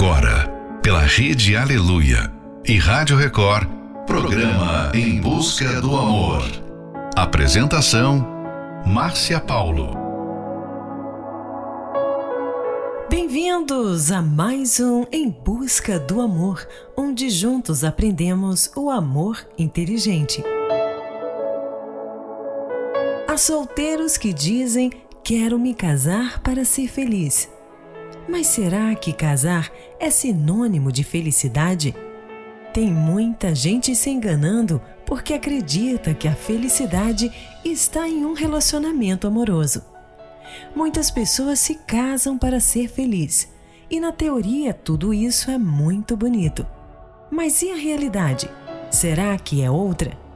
Agora, pela Rede Aleluia e Rádio Record, programa Em Busca do Amor. Apresentação: Márcia Paulo. Bem-vindos a mais um Em Busca do Amor, onde juntos aprendemos o amor inteligente. Há solteiros que dizem: Quero me casar para ser feliz. Mas será que casar é sinônimo de felicidade? Tem muita gente se enganando porque acredita que a felicidade está em um relacionamento amoroso. Muitas pessoas se casam para ser feliz e, na teoria, tudo isso é muito bonito. Mas e a realidade? Será que é outra?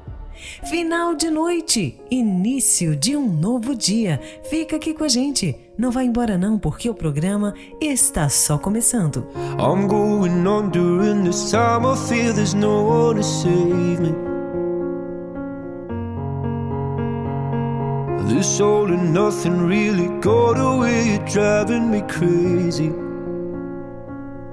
Final de noite, início de um novo dia. Fica aqui com a gente. Não vai embora não, porque o programa está só começando. I'm going on during this time I feel there's no one to save me. This all and nothing really got away, driving me crazy.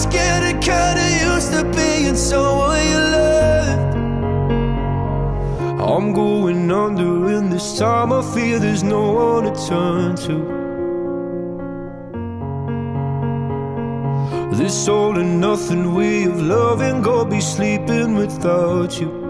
was getting kinda used to being someone you loved. I'm going under, and this time I feel there's no one to turn to. This all and nothing way of loving, go be sleeping without you.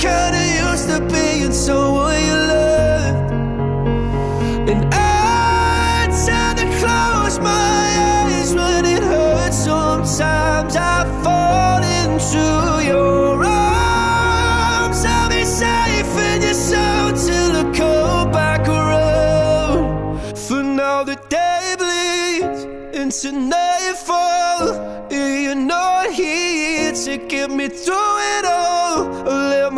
kinda used to being someone you loved, and I tend to close my eyes when it hurts. Sometimes I fall into your arms. I'll be safe in your soul till I come back around. For now the day bleeds into nightfall. You're not here to get me through it all.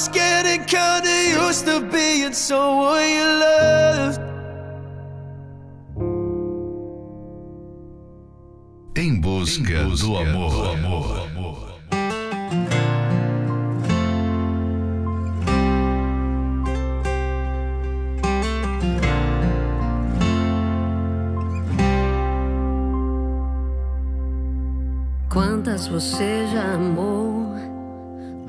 was getting kinda used to being someone you loved. Em busca, do amor. Quantas você já amou?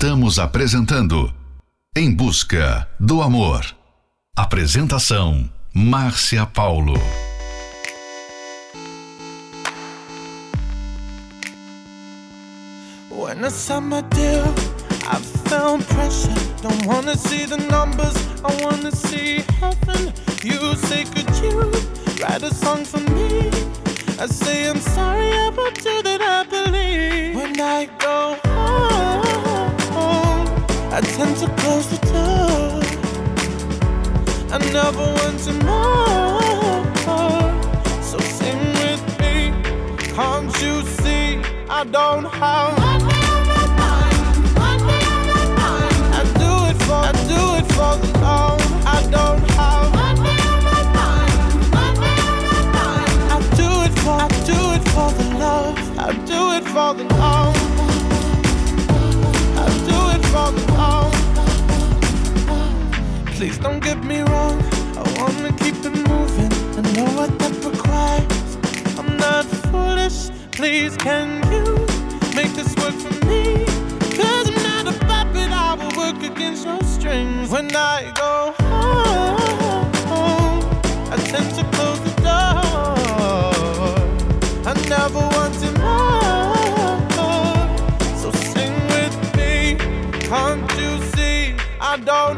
Estamos apresentando Em Busca do Amor. Apresentação Márcia Paulo. When I signed deal, I felt pressure. Don't wanna see the numbers, I wanna see heaven. You say, could you write a song for me? I say, I'm sorry that I tend to close the door. I never want to know. So sing with me. Can't you see I don't have Please don't get me wrong. I wanna keep it moving. I know what that requires. I'm not foolish. Please, can you make this work for me? Cause I'm not a puppet. I will work against your strings when I go home. I tend to close the door. I never want to. More. So sing with me. Can't you see I don't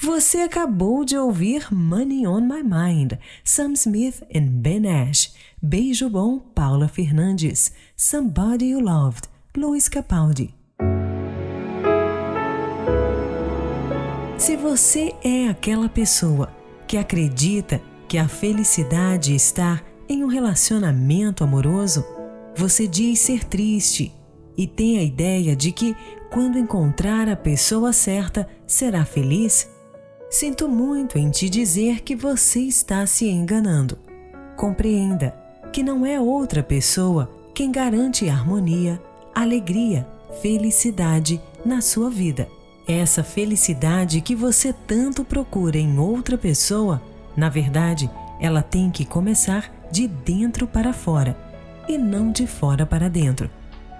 Você acabou de ouvir Money on My Mind, Sam Smith e Ben Ash. Beijo Bom, Paula Fernandes. Somebody You Loved, Luiz Capaldi. Se você é aquela pessoa que acredita que a felicidade está em um relacionamento amoroso, você diz ser triste e tem a ideia de que, quando encontrar a pessoa certa, será feliz? Sinto muito em te dizer que você está se enganando. Compreenda que não é outra pessoa quem garante harmonia, alegria, felicidade na sua vida. Essa felicidade que você tanto procura em outra pessoa, na verdade, ela tem que começar de dentro para fora e não de fora para dentro.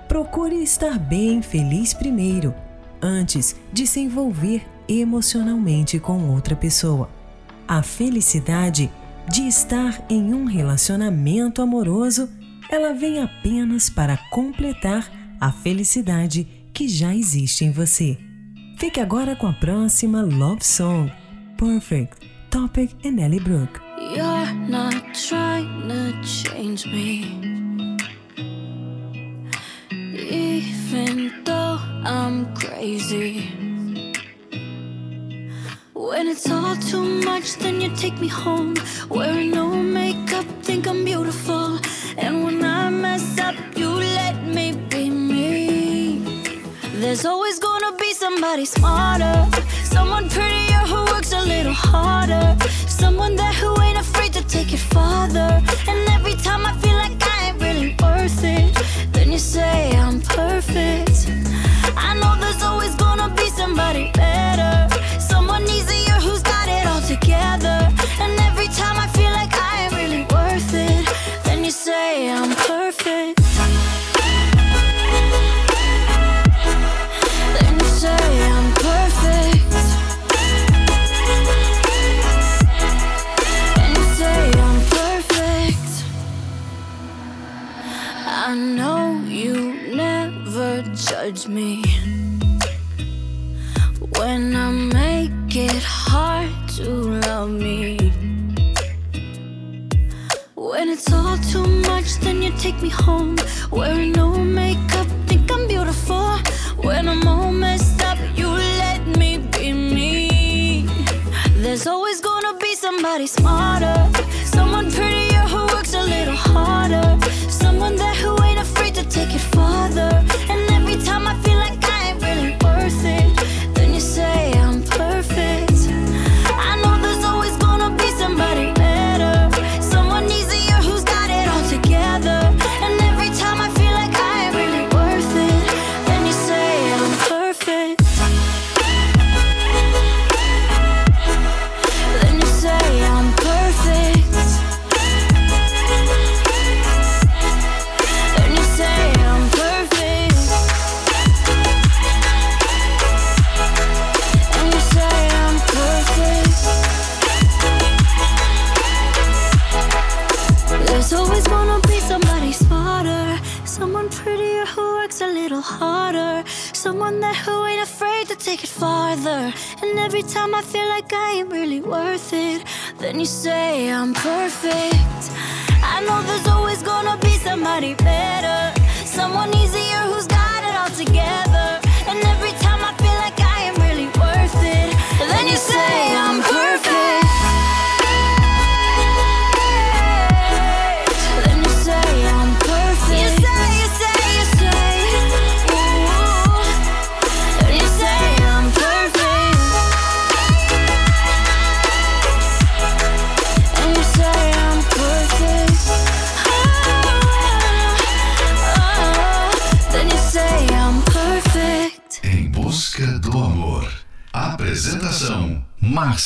Procure estar bem feliz primeiro, antes de se envolver emocionalmente com outra pessoa. A felicidade de estar em um relacionamento amoroso, ela vem apenas para completar a felicidade que já existe em você. Fique agora com a próxima Love Song, Perfect, Topic e Nelly Brooke. You're not trying to change me. Even though I'm crazy. When it's all too much, then you take me home. Wearing no makeup, think I'm beautiful. And when I mess up, you let me be. There's always gonna be somebody smarter, someone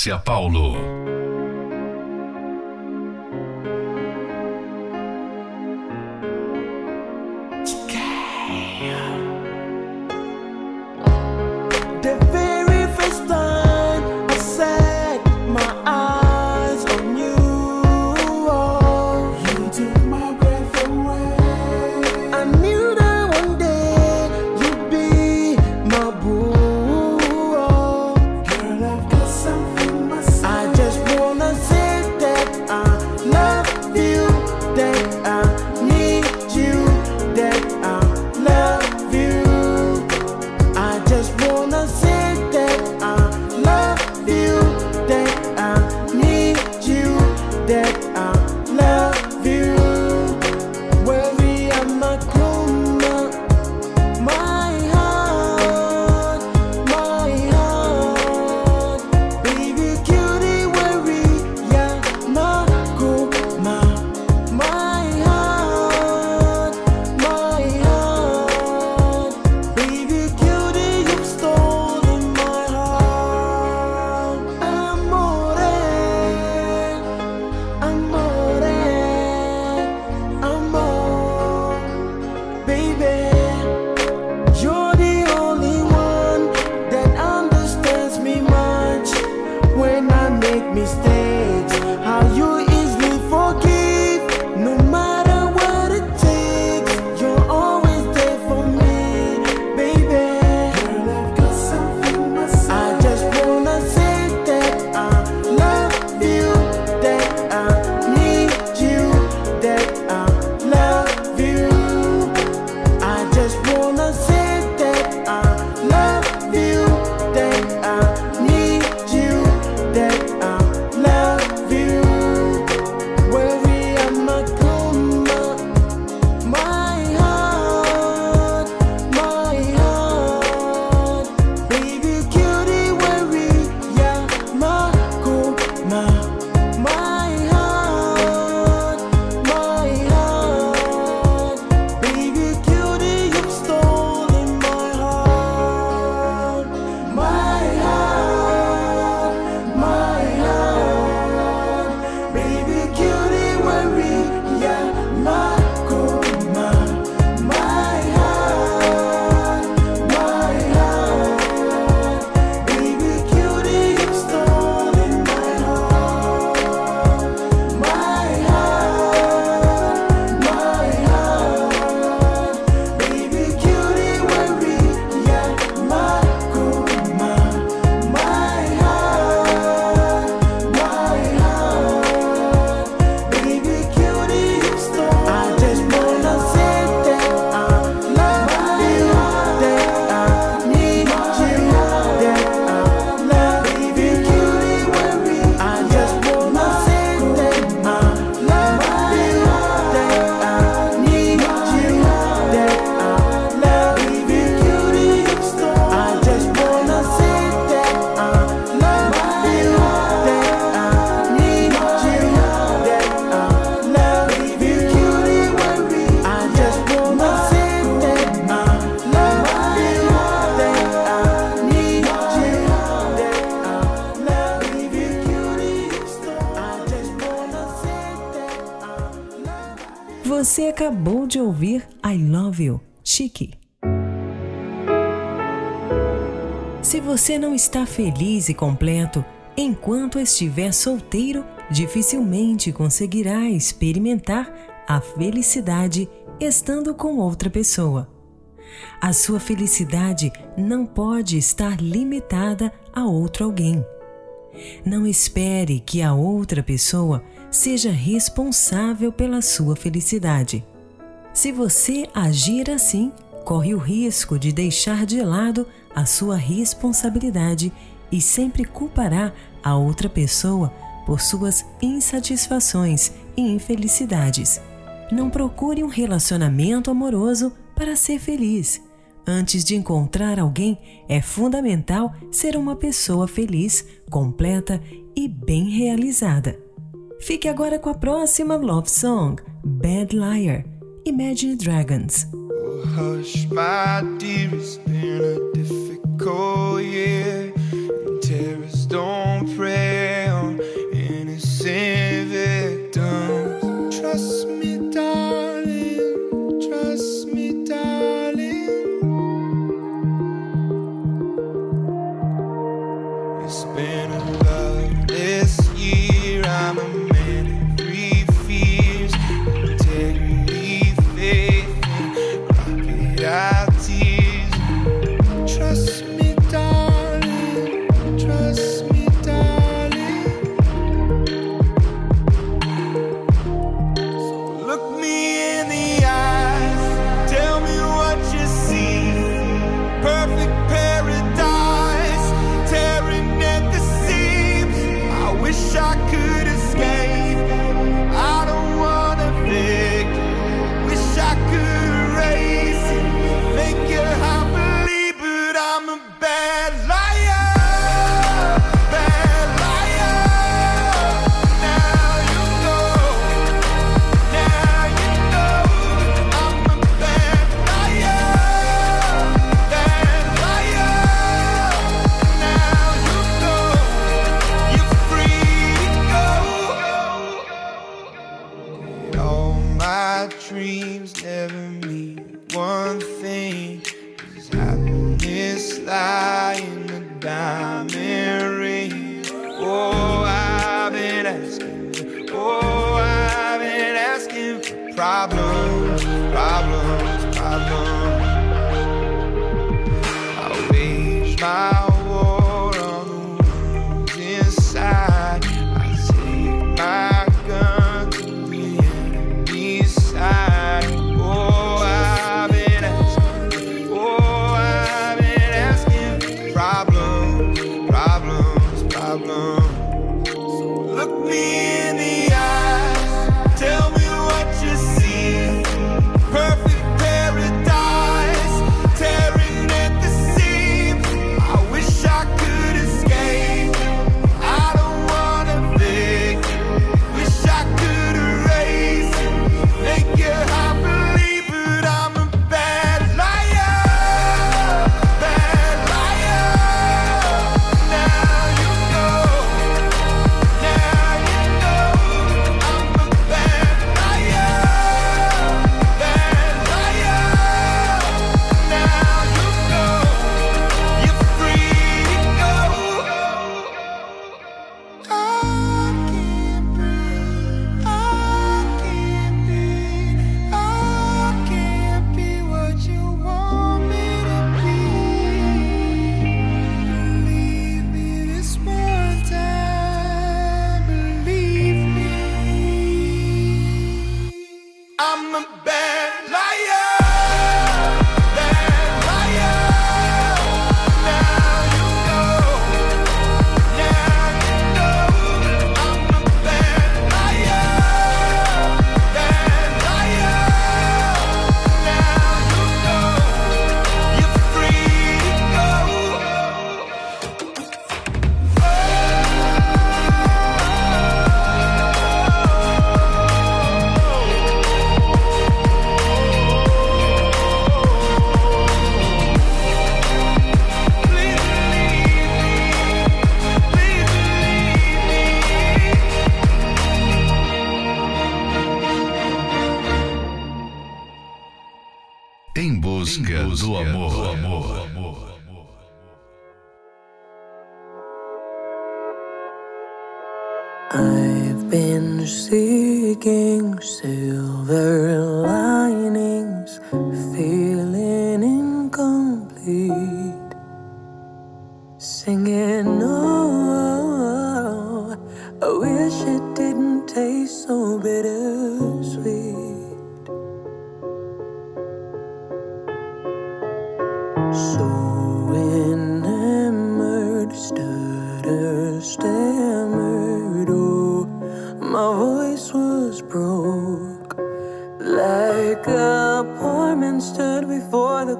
Márcia Paulo. Acabou de ouvir I Love You, Chique. Se você não está feliz e completo enquanto estiver solteiro, dificilmente conseguirá experimentar a felicidade estando com outra pessoa. A sua felicidade não pode estar limitada a outro alguém. Não espere que a outra pessoa seja responsável pela sua felicidade. Se você agir assim, corre o risco de deixar de lado a sua responsabilidade e sempre culpará a outra pessoa por suas insatisfações e infelicidades. Não procure um relacionamento amoroso para ser feliz. Antes de encontrar alguém, é fundamental ser uma pessoa feliz, completa e bem realizada. Fique agora com a próxima love song, Bad Liar Imagine Dragons. Oh, hush, my dear, it's been a difficult year. And don't thing is happiness lying in a diamond ring. Oh, I've been asking, oh, I've been asking for problems, problems, problems.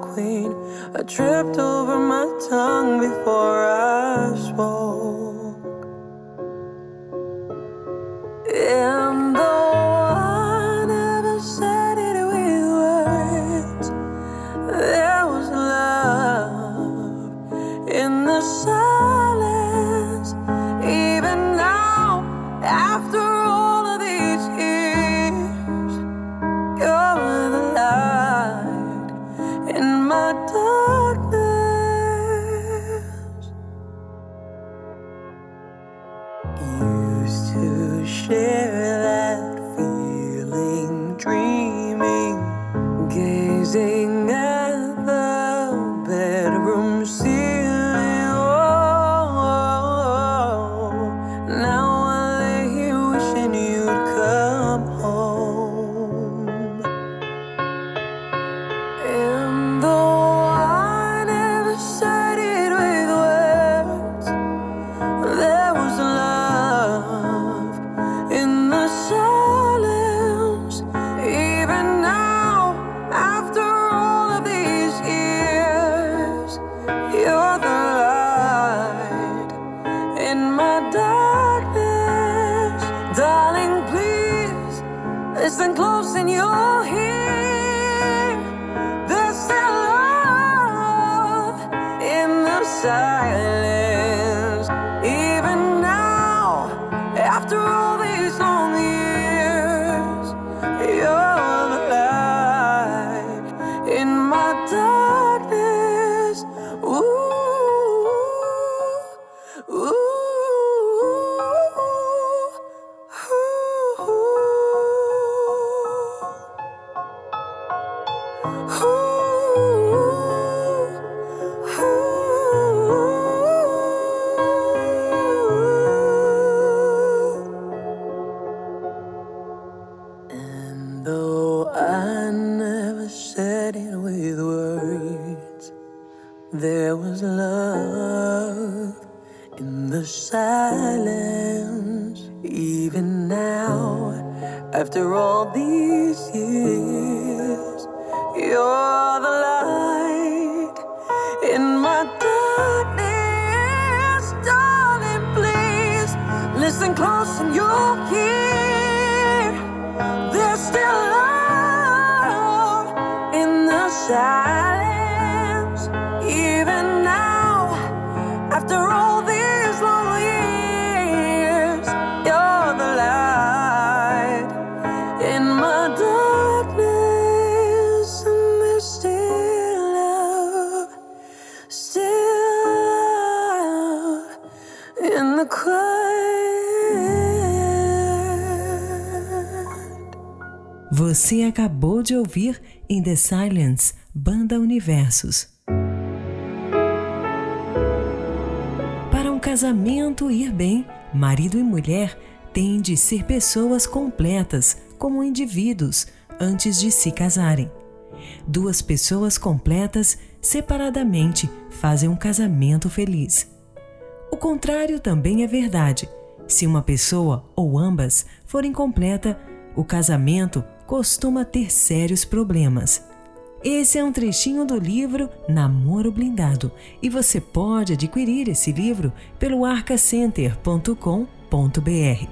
queen. I tripped over. and close and you'll hear Você acabou de ouvir In the Silence, Banda Universos. Para um casamento ir bem, marido e mulher têm de ser pessoas completas, como indivíduos, antes de se casarem. Duas pessoas completas, separadamente, fazem um casamento feliz. O contrário também é verdade. Se uma pessoa ou ambas forem completa, o casamento costuma ter sérios problemas. Esse é um trechinho do livro Namoro Blindado e você pode adquirir esse livro pelo arcacenter.com.br.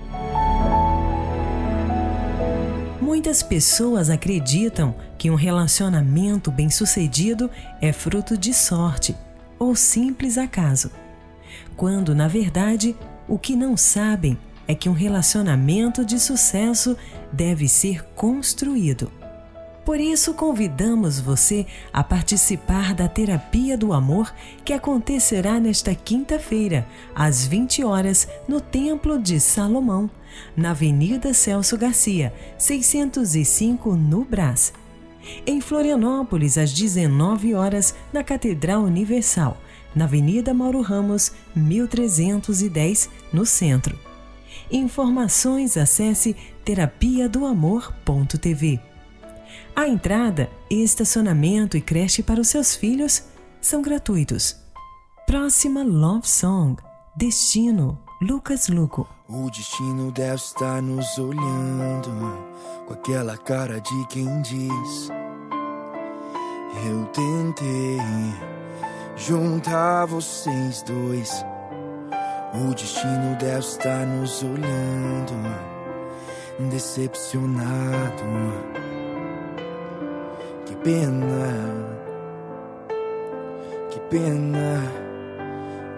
Muitas pessoas acreditam que um relacionamento bem-sucedido é fruto de sorte ou simples acaso, quando na verdade o que não sabem é que um relacionamento de sucesso deve ser construído. Por isso, convidamos você a participar da Terapia do Amor que acontecerá nesta quinta-feira, às 20 horas, no Templo de Salomão, na Avenida Celso Garcia, 605, no Brás. Em Florianópolis, às 19 horas, na Catedral Universal, na Avenida Mauro Ramos, 1310, no centro. Informações acesse terapia do amor.tv. A entrada, estacionamento e creche para os seus filhos são gratuitos. Próxima Love Song Destino Lucas Luco. O destino deve estar nos olhando com aquela cara de quem diz: Eu tentei juntar vocês dois. O destino deve estar nos olhando, decepcionado. Que pena, que pena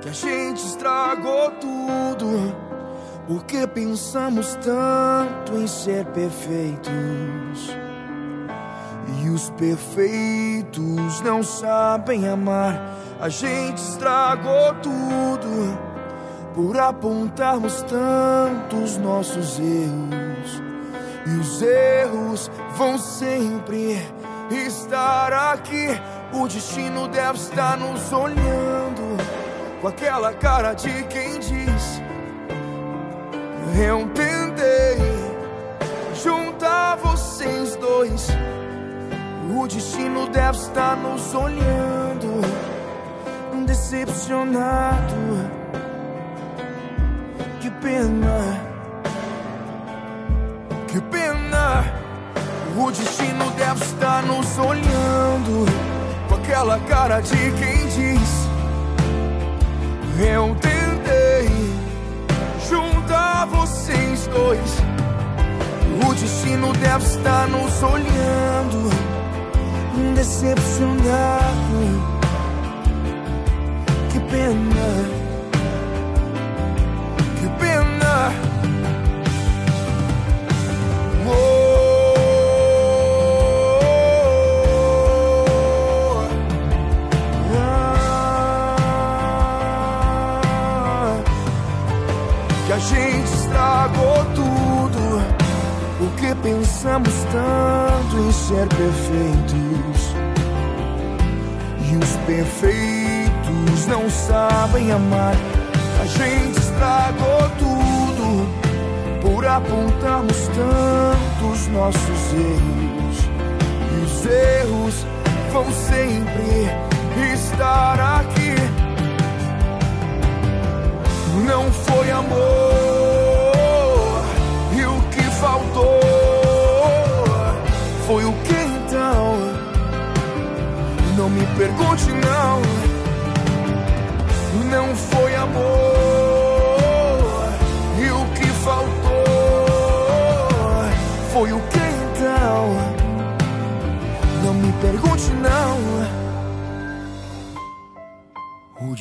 que a gente estragou tudo. Porque pensamos tanto em ser perfeitos. E os perfeitos não sabem amar. A gente estragou tudo por apontarmos tantos nossos erros. E os erros vão sempre estar aqui. O destino deve estar nos olhando com aquela cara de quem diz: Eu tentei juntar vocês dois. O destino deve estar nos olhando, decepcionado. Pena, que pena. O destino deve estar nos olhando com aquela cara de quem diz: Eu tentei juntar vocês dois. O destino deve estar nos olhando, decepcionado. Que pena, gente estragou tudo. Porque pensamos tanto em ser perfeitos. E os perfeitos não sabem amar. A gente estragou tudo por apontarmos tantos nossos erros. E os erros vão sempre estar aqui. Não foi amor, e o que faltou foi o que então? Não me pergunte, não. Não foi amor,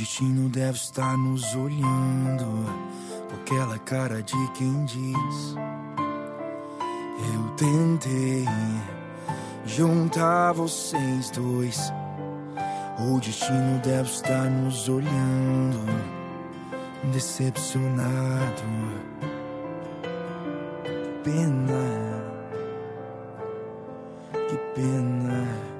destino deve estar nos olhando com aquela cara de quem diz: Eu tentei juntar vocês dois. O destino deve estar nos olhando, decepcionado. Pena, que pena.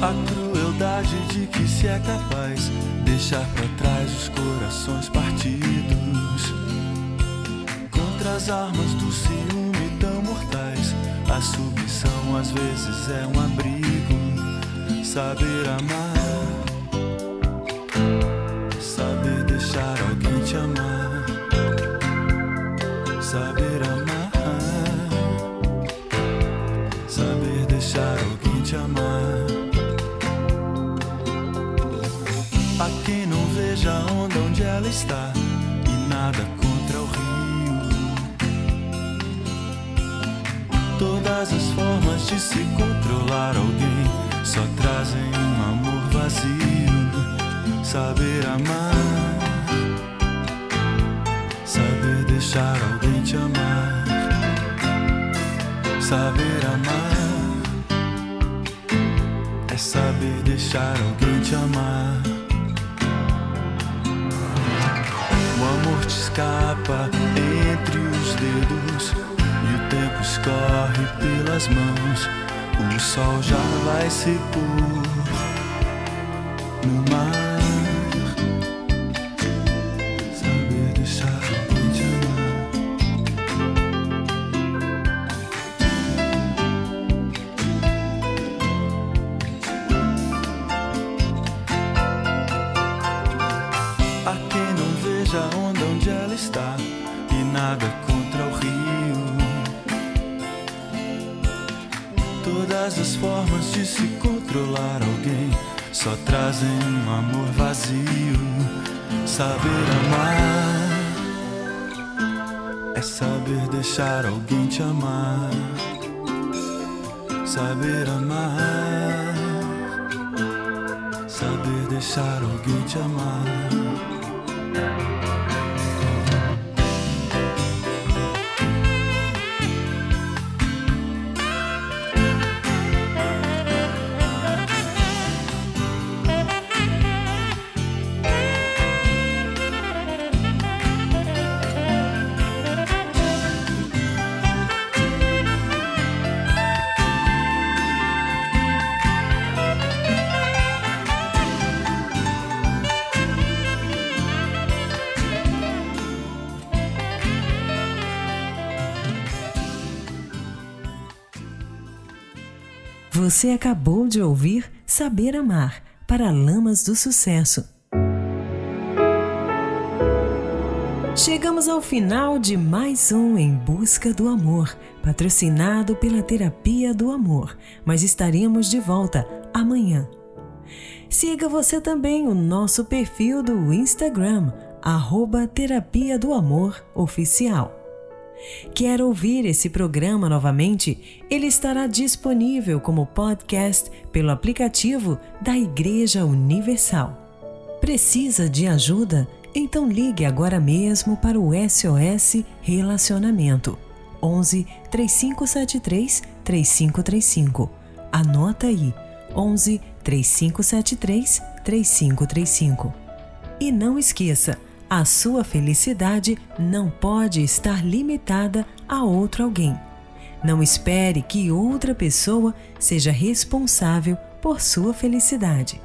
A crueldade de que se é capaz deixar para trás os corações partidos. Contra as armas do ciúme tão mortais, a submissão às vezes é um abrigo. Saber amar, saber deixar alguém te amar, saber amar, saber deixar alguém te amar. Ela está e nada contra o rio. Todas as formas de se controlar alguém só trazem um amor vazio. Saber amar, saber deixar alguém te amar, saber amar é saber deixar alguém te amar. Escapa entre os dedos e o tempo escorre pelas mãos. O sol já vai se pôr no mar. Saber deixar te amar. A quem não veja onde nada contra o rio. Todas as formas de se controlar alguém só trazem um amor vazio. Saber amar é saber deixar alguém te amar. Saber amar, saber deixar alguém te amar. Você acabou de ouvir Saber Amar para Lamas do Sucesso. Chegamos ao final de mais um Em Busca do Amor, patrocinado pela Terapia do Amor, mas estaremos de volta amanhã. Siga você também o nosso perfil do Instagram, arroba Terapia do Amor Oficial. Quer ouvir esse programa novamente? Ele estará disponível como podcast pelo aplicativo da Igreja Universal. Precisa de ajuda? Então ligue agora mesmo para o SOS Relacionamento 11 3573 3535. Anota aí 11 3573 3535. E não esqueça, a sua felicidade não pode estar limitada a outro alguém. Não espere que outra pessoa seja responsável por sua felicidade.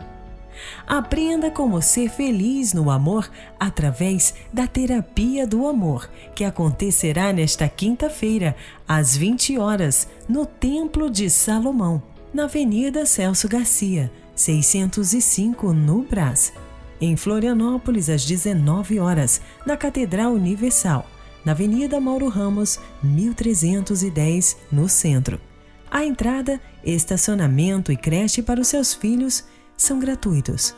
Aprenda como ser feliz no amor através da terapia do amor, que acontecerá nesta quinta-feira, às 20 horas, no Templo de Salomão, na Avenida Celso Garcia, 605, no Brás em Florianópolis às 19 horas, na Catedral Universal, na Avenida Mauro Ramos, 1310, no centro. A entrada, estacionamento e creche para os seus filhos são gratuitos.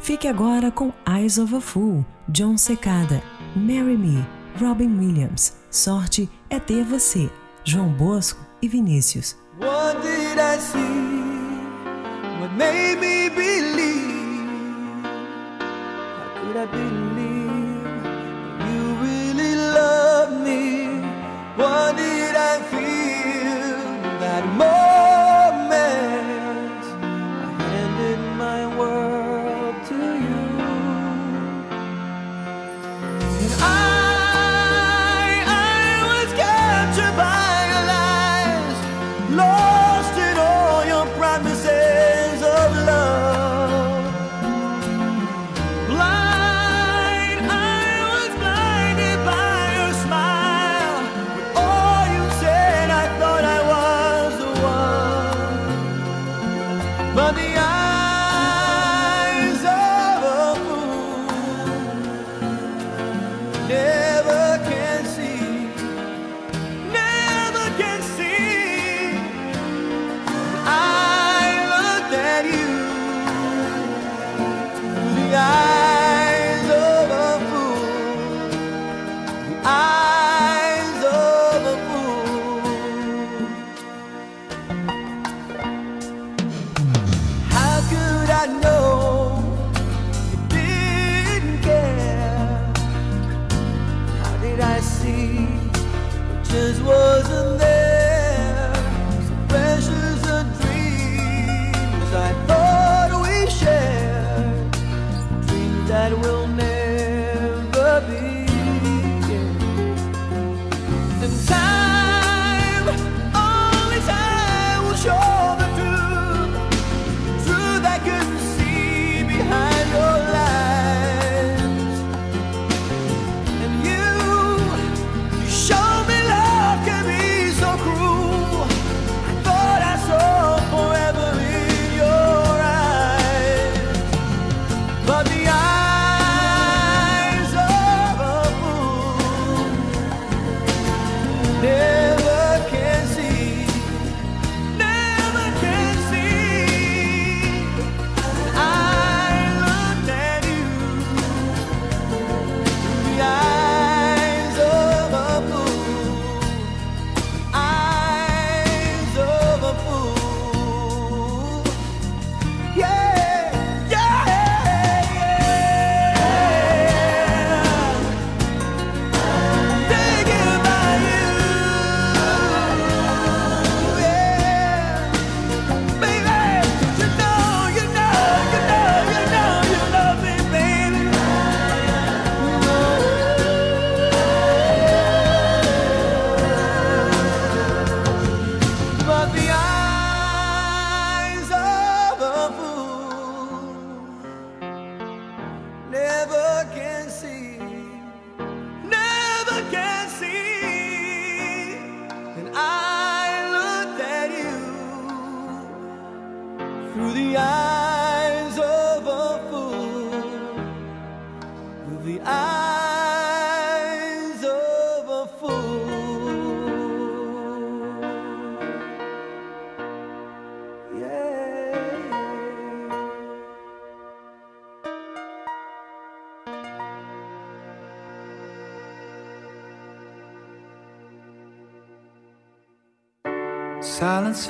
Fique agora com Eyes of a Fool, John Secada, Marry Me, Robin Williams. Sorte é ter você, João Bosco e Vinícius. What did I see? What made me believe? Could I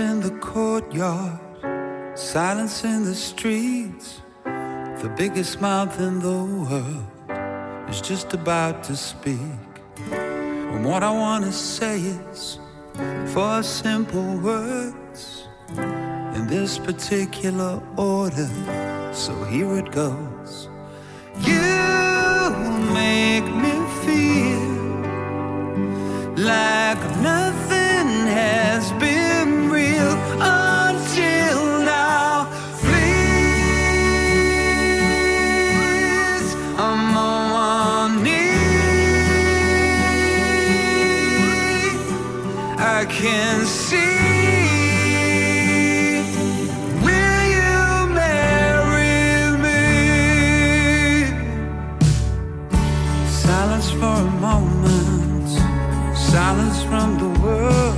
in the courtyard, silence in the streets. The biggest mouth in the world is just about to speak. And what I want to say is four simple words in this particular order. So here it goes. You silence from the world.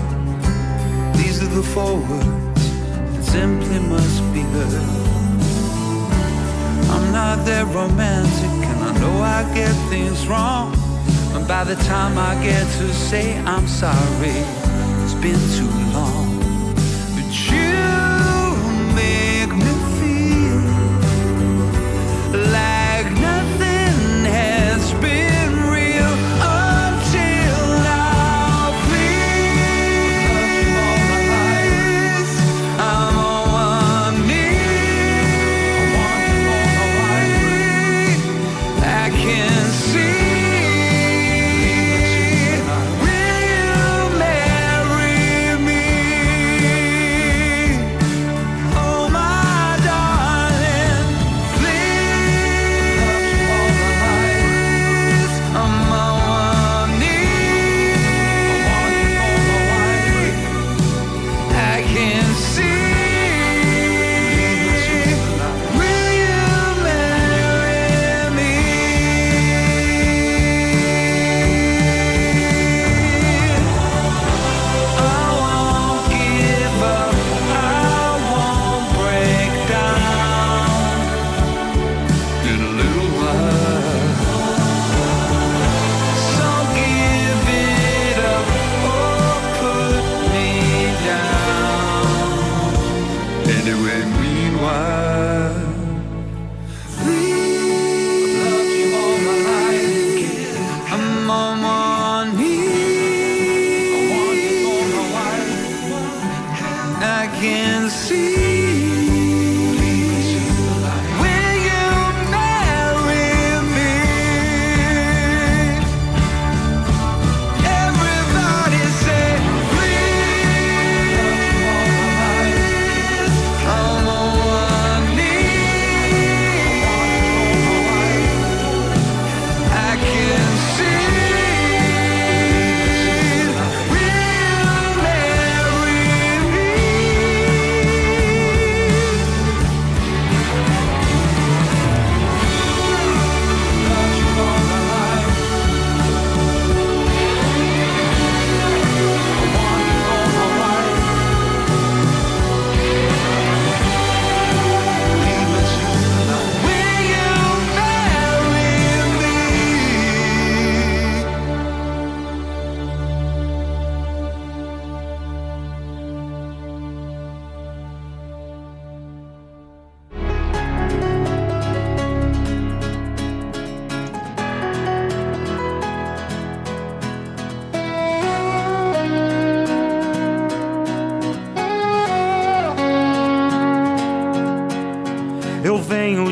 These are the four words that simply must be heard. I'm not that romantic, and I know I get things wrong. And by the time I get to say I'm sorry, it's been too long.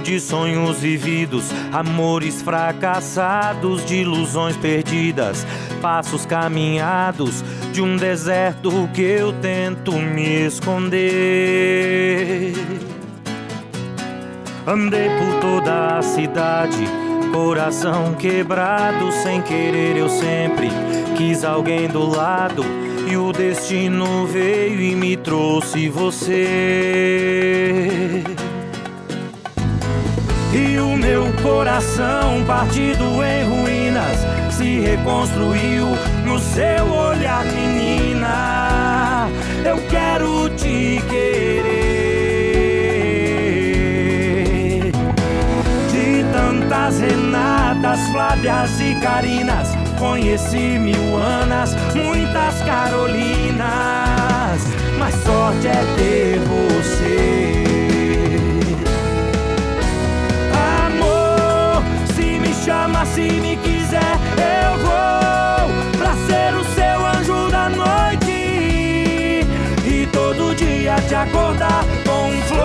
De sonhos vividos, amores fracassados, de ilusões perdidas, passos caminhados de um deserto que eu tento me esconder. Andei por toda a cidade, coração quebrado, sem querer eu sempre quis alguém do lado. E o destino veio e me trouxe você. E o meu coração partido em ruínas se reconstruiu no seu olhar, menina. Eu quero te querer. De tantas Renatas, Flávias e Carinas, conheci mil Anas, muitas Carolinas. sorte é ter você. Chama, se me quiser, eu vou pra ser o seu anjo da noite e todo dia te acordar com flores.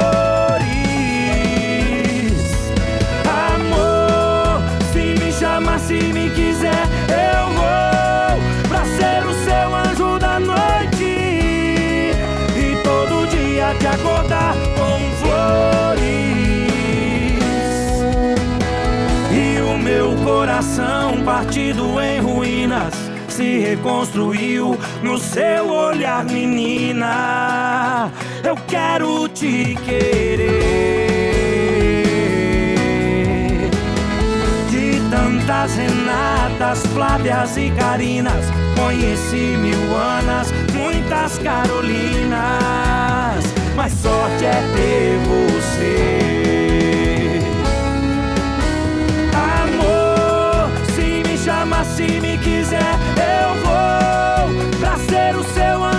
Amor, se me chama, se me quiser, eu vou pra ser o seu anjo da noite e todo dia te acordar coração partido em ruínas se reconstruiu no seu olhar, menina. Eu quero te querer. De tantas Renatas, Flávias e Carinas, conheci mil Anas, muitas Carolinas. Mas sorte é ter você. Se me quiser, eu vou pra ser o seu anjo